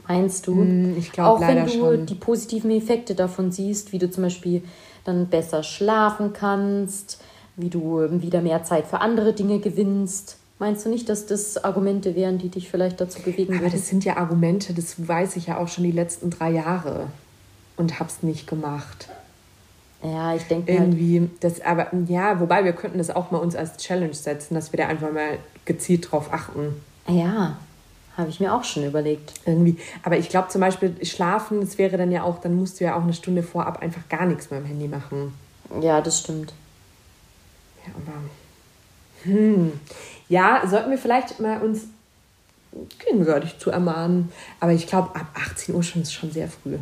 Meinst du? Mh, hm, ich glaube leider wenn du schon. die positiven Effekte davon siehst, wie du zum Beispiel dann besser schlafen kannst, wie du wieder mehr Zeit für andere Dinge gewinnst. Meinst du nicht, dass das Argumente wären, die dich vielleicht dazu bewegen würden? Aber das sind ja Argumente, das weiß ich ja auch schon die letzten drei Jahre und hab's nicht gemacht. Ja, ich denke halt irgendwie halt das aber ja, wobei wir könnten das auch mal uns als Challenge setzen, dass wir da einfach mal gezielt drauf achten. Ja, habe ich mir auch schon überlegt. Irgendwie, aber ich glaube zum Beispiel schlafen, das wäre dann ja auch, dann musst du ja auch eine Stunde vorab einfach gar nichts mehr am Handy machen. Ja, das stimmt. Ja, aber hm. Ja, sollten wir vielleicht mal uns gegenseitig zu ermahnen. Aber ich glaube, ab 18 Uhr schon ist schon sehr früh.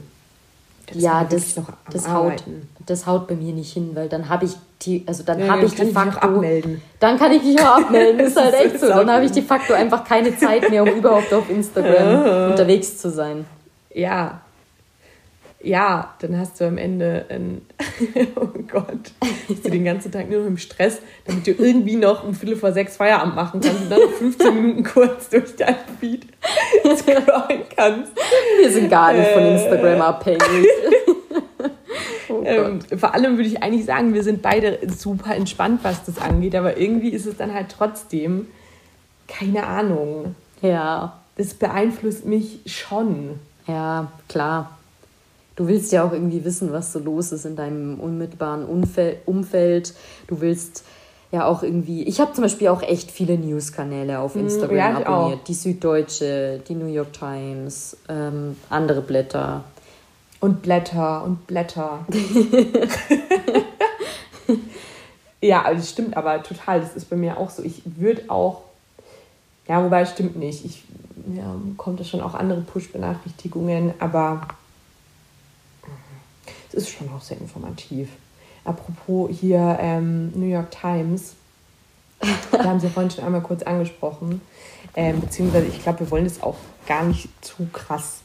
Das ja, das, das, haut, das haut bei mir nicht hin, weil dann habe ich die, also dann ja, habe ich de facto. abmelden. Dann kann ich mich auch abmelden, ist halt echt so. Dann habe ich de facto einfach keine Zeit mehr, um überhaupt auf Instagram unterwegs zu sein. Ja. Ja, dann hast du am Ende ein, oh Gott, bist du den ganzen Tag nur noch im Stress, damit du irgendwie noch um Viertel vor sechs Feierabend machen kannst und dann 15 Minuten kurz durch dein Feed scrollen kannst. Wir sind gar nicht von Instagram abhängig. ähm, vor allem würde ich eigentlich sagen, wir sind beide super entspannt, was das angeht, aber irgendwie ist es dann halt trotzdem, keine Ahnung. Ja. Das beeinflusst mich schon. Ja, klar. Du willst ja auch irgendwie wissen, was so los ist in deinem unmittelbaren Umfeld. Du willst ja auch irgendwie. Ich habe zum Beispiel auch echt viele News-Kanäle auf mhm, Instagram ja, abonniert. Auch. Die Süddeutsche, die New York Times, ähm, andere Blätter. Und Blätter und Blätter. ja, also das stimmt aber total. Das ist bei mir auch so. Ich würde auch. Ja, wobei es stimmt nicht. Ich ja, kommt es schon auch andere Push-Benachrichtigungen, aber ist schon auch sehr informativ. Apropos hier ähm, New York Times, da haben Sie vorhin schon einmal kurz angesprochen, ähm, beziehungsweise ich glaube, wir wollen das auch gar nicht zu krass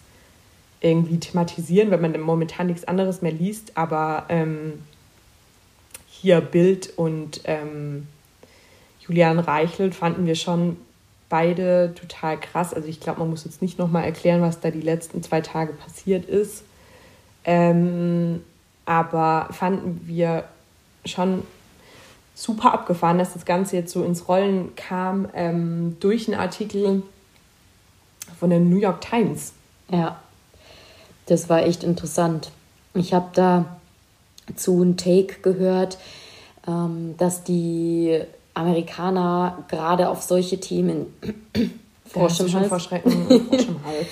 irgendwie thematisieren, weil man momentan nichts anderes mehr liest, aber ähm, hier Bild und ähm, Julian Reichelt fanden wir schon beide total krass. Also ich glaube, man muss jetzt nicht nochmal erklären, was da die letzten zwei Tage passiert ist. Ähm, aber fanden wir schon super abgefahren, dass das Ganze jetzt so ins Rollen kam ähm, durch einen Artikel von der New York Times. Ja, das war echt interessant. Ich habe da zu einem Take gehört, ähm, dass die Amerikaner gerade auf solche Themen Frosch im Hals. Frosch im Hals.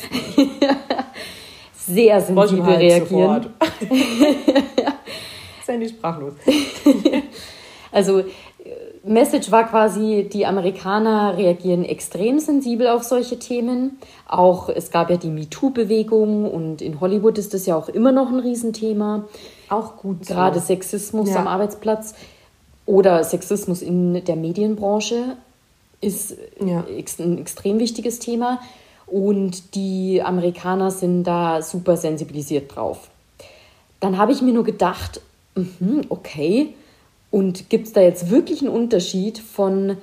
Sehr sensibel reagieren. Sandy sprachlos. also Message war quasi, die Amerikaner reagieren extrem sensibel auf solche Themen. Auch es gab ja die MeToo-Bewegung und in Hollywood ist das ja auch immer noch ein Riesenthema. Auch gut. So. Gerade Sexismus ja. am Arbeitsplatz oder Sexismus in der Medienbranche ist ja. ein extrem wichtiges Thema. Und die Amerikaner sind da super sensibilisiert drauf. Dann habe ich mir nur gedacht, mh, okay, und gibt es da jetzt wirklich einen Unterschied von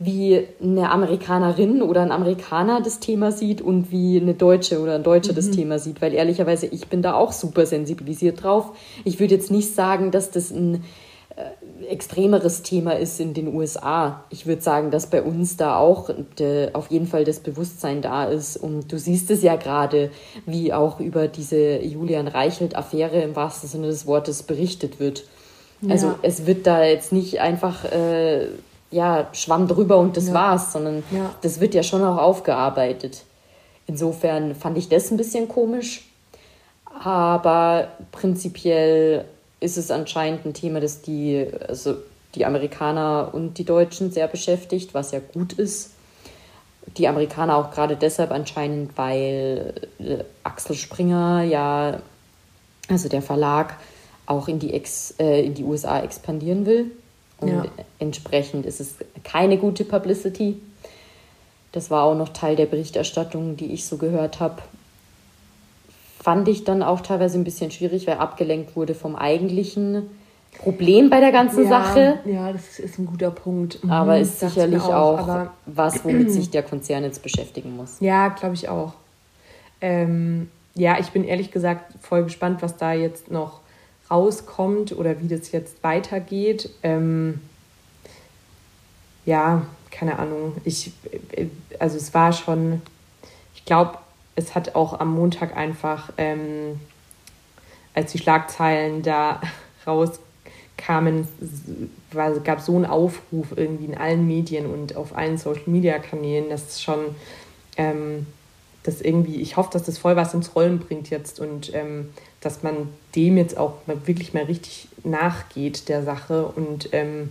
wie eine Amerikanerin oder ein Amerikaner das Thema sieht und wie eine Deutsche oder ein Deutscher mhm. das Thema sieht? Weil ehrlicherweise, ich bin da auch super sensibilisiert drauf. Ich würde jetzt nicht sagen, dass das ein extremeres Thema ist in den USA. Ich würde sagen, dass bei uns da auch de, auf jeden Fall das Bewusstsein da ist. Und du siehst es ja gerade, wie auch über diese Julian Reichelt-Affäre im wahrsten Sinne des Wortes berichtet wird. Ja. Also es wird da jetzt nicht einfach äh, ja, Schwamm drüber und das ja. war's, sondern ja. das wird ja schon auch aufgearbeitet. Insofern fand ich das ein bisschen komisch. Aber prinzipiell ist es anscheinend ein Thema, das die, also die Amerikaner und die Deutschen sehr beschäftigt, was ja gut ist. Die Amerikaner auch gerade deshalb anscheinend, weil äh, Axel Springer ja, also der Verlag, auch in die, Ex, äh, in die USA expandieren will. Und ja. entsprechend ist es keine gute Publicity. Das war auch noch Teil der Berichterstattung, die ich so gehört habe fand ich dann auch teilweise ein bisschen schwierig, weil abgelenkt wurde vom eigentlichen Problem bei der ganzen ja, Sache. Ja, das ist ein guter Punkt. Mhm, aber ist sicherlich auch, auch was, womit sich der Konzern jetzt beschäftigen muss. Ja, glaube ich auch. Ähm, ja, ich bin ehrlich gesagt voll gespannt, was da jetzt noch rauskommt oder wie das jetzt weitergeht. Ähm, ja, keine Ahnung. Ich, äh, also es war schon, ich glaube, es hat auch am Montag einfach, ähm, als die Schlagzeilen da rauskamen, gab so einen Aufruf irgendwie in allen Medien und auf allen Social-Media-Kanälen, dass schon ähm, das irgendwie, ich hoffe, dass das voll was ins Rollen bringt jetzt und ähm, dass man dem jetzt auch mal wirklich mal richtig nachgeht, der Sache. Und ähm,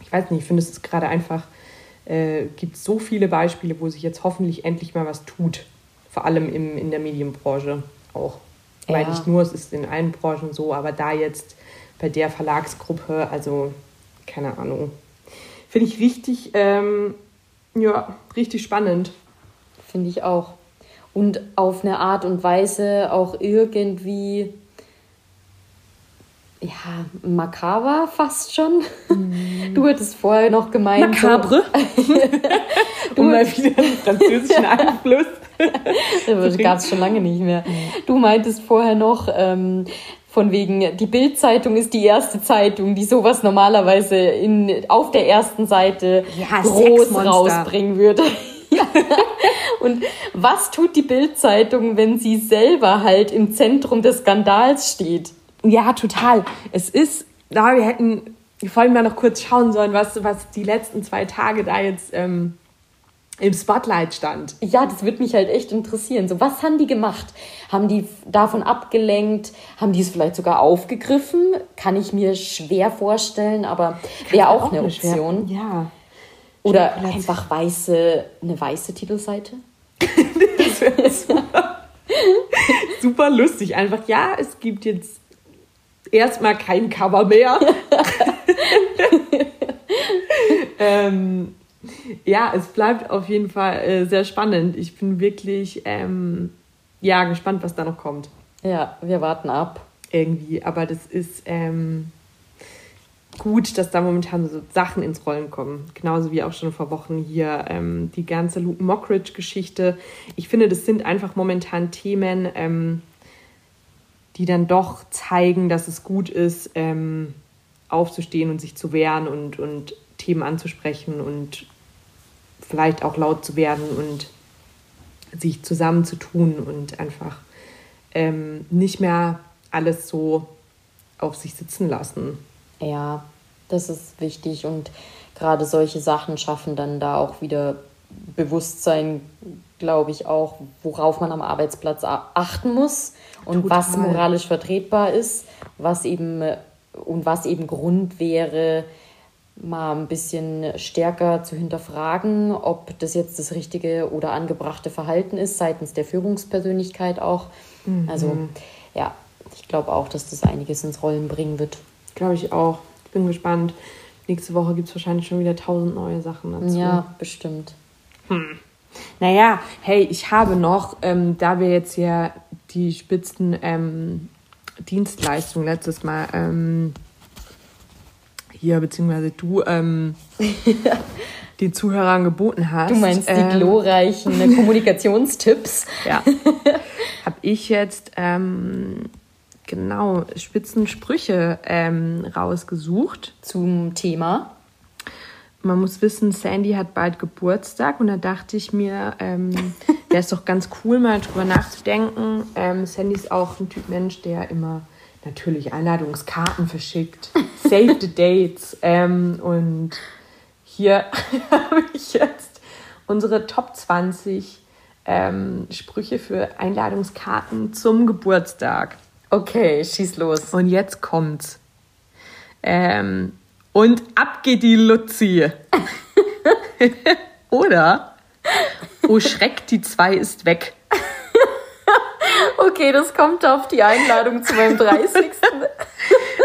ich weiß nicht, ich finde, es gerade einfach, äh, gibt so viele Beispiele, wo sich jetzt hoffentlich endlich mal was tut vor allem im, in der Medienbranche auch. Ja. Weil nicht nur, es ist in allen Branchen so, aber da jetzt bei der Verlagsgruppe, also keine Ahnung. Finde ich richtig, ähm, ja, richtig spannend. Finde ich auch. Und auf eine Art und Weise auch irgendwie, ja, makaber fast schon. Mm. Du hattest vorher noch gemeint. Makabre? So, du um mal wieder einen französischen Einfluss das gab es schon lange nicht mehr. Du meintest vorher noch ähm, von wegen, die Bild-Zeitung ist die erste Zeitung, die sowas normalerweise in, auf der ersten Seite ja, groß rausbringen würde. Und was tut die Bild-Zeitung, wenn sie selber halt im Zentrum des Skandals steht? Ja, total. Es ist, da wir hätten vor allem mal noch kurz schauen sollen, was, was die letzten zwei Tage da jetzt ähm, im Spotlight stand. Ja, das würde mich halt echt interessieren. So, was haben die gemacht? Haben die davon abgelenkt? Haben die es vielleicht sogar aufgegriffen? Kann ich mir schwer vorstellen, aber wäre auch, auch, eine Option. Schwer. Ja. Oder einfach weiße, eine weiße Titelseite. das wäre super. super lustig. Einfach, ja, es gibt jetzt erstmal kein Cover mehr. ähm, ja, es bleibt auf jeden Fall äh, sehr spannend. Ich bin wirklich ähm, ja, gespannt, was da noch kommt. Ja, wir warten ab. Irgendwie, aber das ist ähm, gut, dass da momentan so Sachen ins Rollen kommen. Genauso wie auch schon vor Wochen hier ähm, die ganze Luke Mockridge-Geschichte. Ich finde, das sind einfach momentan Themen, ähm, die dann doch zeigen, dass es gut ist, ähm, aufzustehen und sich zu wehren und, und Themen anzusprechen und vielleicht auch laut zu werden und sich zusammenzutun und einfach ähm, nicht mehr alles so auf sich sitzen lassen. Ja, das ist wichtig und gerade solche Sachen schaffen dann da auch wieder Bewusstsein, glaube ich, auch, worauf man am Arbeitsplatz achten muss und Total. was moralisch vertretbar ist, was eben und was eben Grund wäre, mal ein bisschen stärker zu hinterfragen, ob das jetzt das richtige oder angebrachte Verhalten ist, seitens der Führungspersönlichkeit auch. Mhm. Also ja, ich glaube auch, dass das einiges ins Rollen bringen wird. Glaube ich auch. Ich bin gespannt. Nächste Woche gibt es wahrscheinlich schon wieder tausend neue Sachen dazu. Ja, bestimmt. Hm. Naja, hey, ich habe noch, ähm, da wir jetzt ja die spitzen ähm, Dienstleistungen letztes Mal ähm, hier, beziehungsweise du ähm, den Zuhörern geboten hast. Du meinst die ähm, glorreichen Kommunikationstipps. Ja. Habe ich jetzt ähm, genau Spitzensprüche ähm, rausgesucht. Zum Thema. Man muss wissen, Sandy hat bald Geburtstag und da dachte ich mir, ähm, wäre es doch ganz cool, mal drüber nachzudenken. Ähm, Sandy ist auch ein Typ Mensch, der immer natürlich Einladungskarten verschickt, Save the Dates. Ähm, und hier habe ich jetzt unsere Top 20 ähm, Sprüche für Einladungskarten zum Geburtstag. Okay, schieß los. Und jetzt kommt's. Ähm, und ab geht die Luzi. Oder, oh Schreck, die zwei ist weg. Okay, das kommt auf die Einladung zu meinem 30.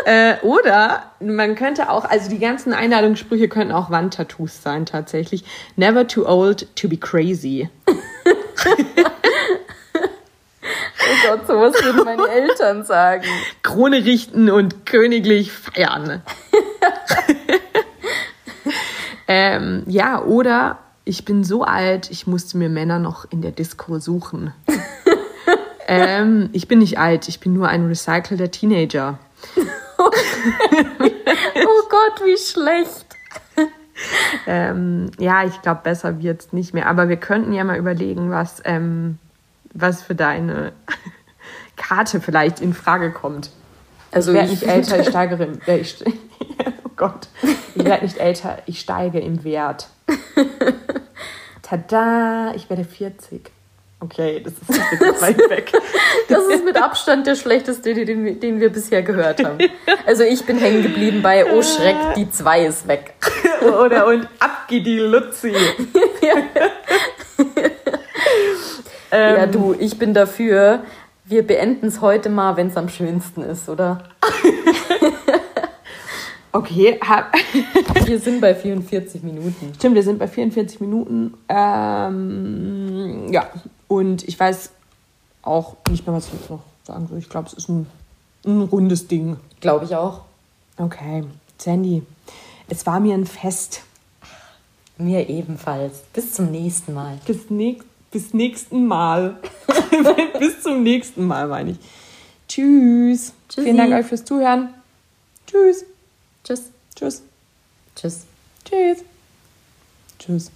äh, oder man könnte auch, also die ganzen Einladungssprüche könnten auch Wandtattoos sein tatsächlich. Never too old to be crazy. oh Gott, sowas würden meine Eltern sagen. Krone richten und königlich feiern. ähm, ja, oder ich bin so alt, ich musste mir Männer noch in der Disco suchen. ähm, ich bin nicht alt, ich bin nur ein recycelter Teenager. oh Gott, wie schlecht. Ähm, ja, ich glaube, besser wird es nicht mehr. Aber wir könnten ja mal überlegen, was, ähm, was für deine Karte vielleicht in Frage kommt. Also ich werde nicht älter, ich steigere im äh, ich, Oh Gott. Ich werde nicht älter, ich steige im Wert. Tada, ich werde 40. Okay, das ist jetzt weit weg. Das ist mit Abstand der schlechteste, den, den wir bisher gehört haben. Also ich bin hängen geblieben bei Oh Schreck, die 2 ist weg. Oder und ab geht die Luzi. ja. ähm, ja, du, ich bin dafür, wir beenden es heute mal, wenn es am schönsten ist, oder? okay. wir sind bei 44 Minuten. Stimmt, wir sind bei 44 Minuten. Ähm, ja, und ich weiß auch nicht mehr, was ich jetzt noch sagen soll. Ich glaube, es ist ein, ein rundes Ding. Glaube ich auch. Okay, Sandy, es war mir ein Fest. Mir ebenfalls. Bis zum nächsten Mal. Bis, nächst, bis nächsten Mal. bis zum nächsten Mal, meine ich. Tschüss. Tschüssi. Vielen Dank euch fürs Zuhören. Tschüss. Tschüss. Tschüss. Tschüss. Tschüss. Tschüss.